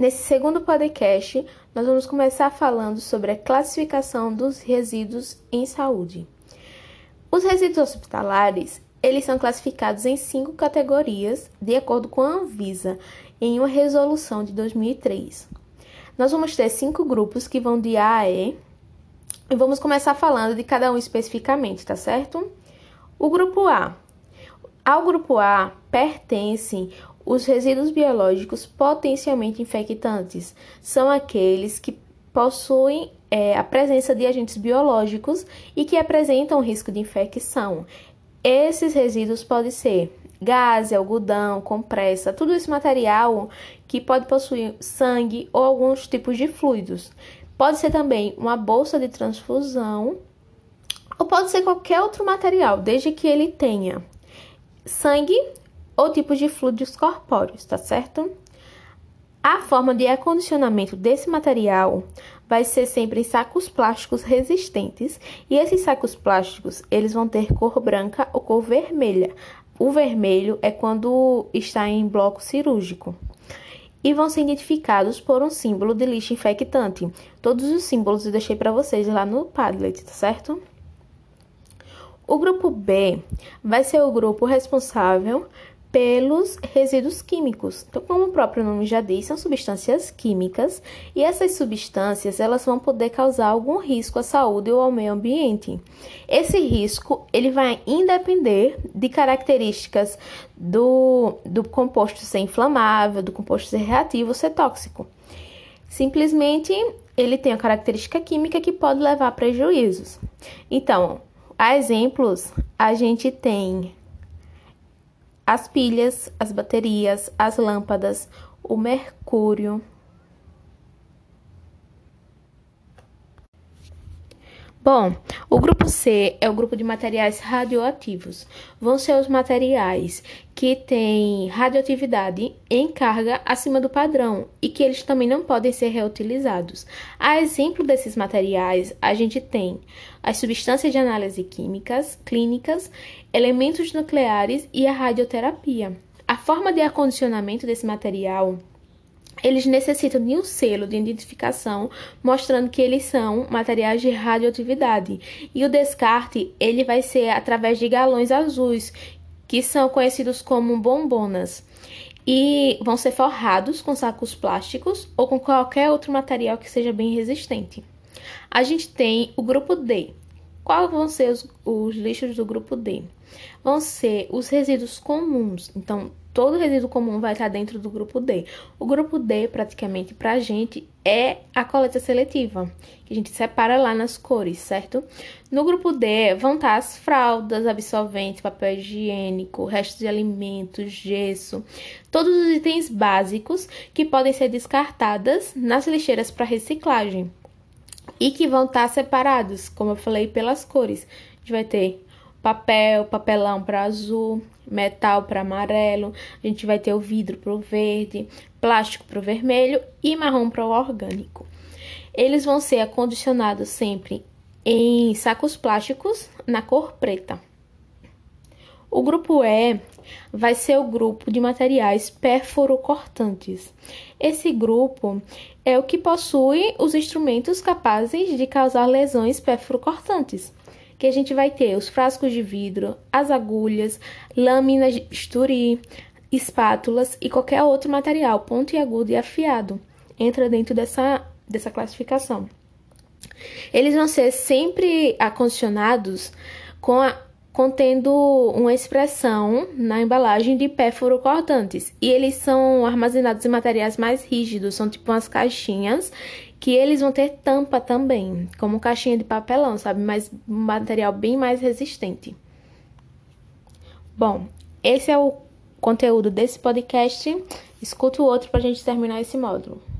Nesse segundo podcast, nós vamos começar falando sobre a classificação dos resíduos em saúde. Os resíduos hospitalares, eles são classificados em cinco categorias, de acordo com a Anvisa, em uma resolução de 2003. Nós vamos ter cinco grupos que vão de A a E, e vamos começar falando de cada um especificamente, tá certo? O grupo A. Ao grupo A pertencem os resíduos biológicos potencialmente infectantes. São aqueles que possuem é, a presença de agentes biológicos e que apresentam risco de infecção. Esses resíduos podem ser gás, algodão, compressa, tudo esse material que pode possuir sangue ou alguns tipos de fluidos. Pode ser também uma bolsa de transfusão ou pode ser qualquer outro material, desde que ele tenha sangue ou tipos de fluidos corpóreos, tá certo? A forma de acondicionamento desse material vai ser sempre em sacos plásticos resistentes, e esses sacos plásticos, eles vão ter cor branca ou cor vermelha. O vermelho é quando está em bloco cirúrgico. E vão ser identificados por um símbolo de lixo infectante. Todos os símbolos eu deixei para vocês lá no Padlet, tá certo? O grupo B vai ser o grupo responsável pelos resíduos químicos. Então, como o próprio nome já diz, são substâncias químicas e essas substâncias elas vão poder causar algum risco à saúde ou ao meio ambiente. Esse risco ele vai independer de características do, do composto ser inflamável, do composto ser reativo, ser tóxico. Simplesmente ele tem a característica química que pode levar a prejuízos. Então, a exemplos, a gente tem as pilhas, as baterias, as lâmpadas, o mercúrio. Bom, o grupo C é o grupo de materiais radioativos. Vão ser os materiais que têm radioatividade em carga acima do padrão e que eles também não podem ser reutilizados. A exemplo desses materiais, a gente tem as substâncias de análise químicas, clínicas, elementos nucleares e a radioterapia. A forma de acondicionamento desse material eles necessitam de um selo de identificação mostrando que eles são materiais de radioatividade. E o descarte, ele vai ser através de galões azuis, que são conhecidos como bombonas. E vão ser forrados com sacos plásticos ou com qualquer outro material que seja bem resistente. A gente tem o grupo D. Quais vão ser os, os lixos do grupo D? Vão ser os resíduos comuns. Então, todo resíduo comum vai estar dentro do grupo D. O grupo D, praticamente, para a gente, é a coleta seletiva, que a gente separa lá nas cores, certo? No grupo D vão estar as fraldas, absorventes, papel higiênico, restos de alimentos, gesso, todos os itens básicos que podem ser descartadas nas lixeiras para reciclagem e que vão estar separados, como eu falei, pelas cores. A gente vai ter papel, papelão para azul, metal para amarelo, a gente vai ter o vidro para o verde, plástico para o vermelho e marrom para o orgânico. Eles vão ser acondicionados sempre em sacos plásticos na cor preta. O grupo E vai ser o grupo de materiais perforocortantes. Esse grupo é o que possui os instrumentos capazes de causar lesões perforocortantes que a gente vai ter os frascos de vidro, as agulhas, lâminas de bisturi, espátulas e qualquer outro material pontiagudo e afiado. Entra dentro dessa, dessa classificação. Eles vão ser sempre acondicionados com a, contendo uma expressão na embalagem de pérfuro cortantes. E eles são armazenados em materiais mais rígidos, são tipo umas caixinhas que eles vão ter tampa também, como caixinha de papelão, sabe? Mas um material bem mais resistente. Bom, esse é o conteúdo desse podcast. Escuta o outro para a gente terminar esse módulo.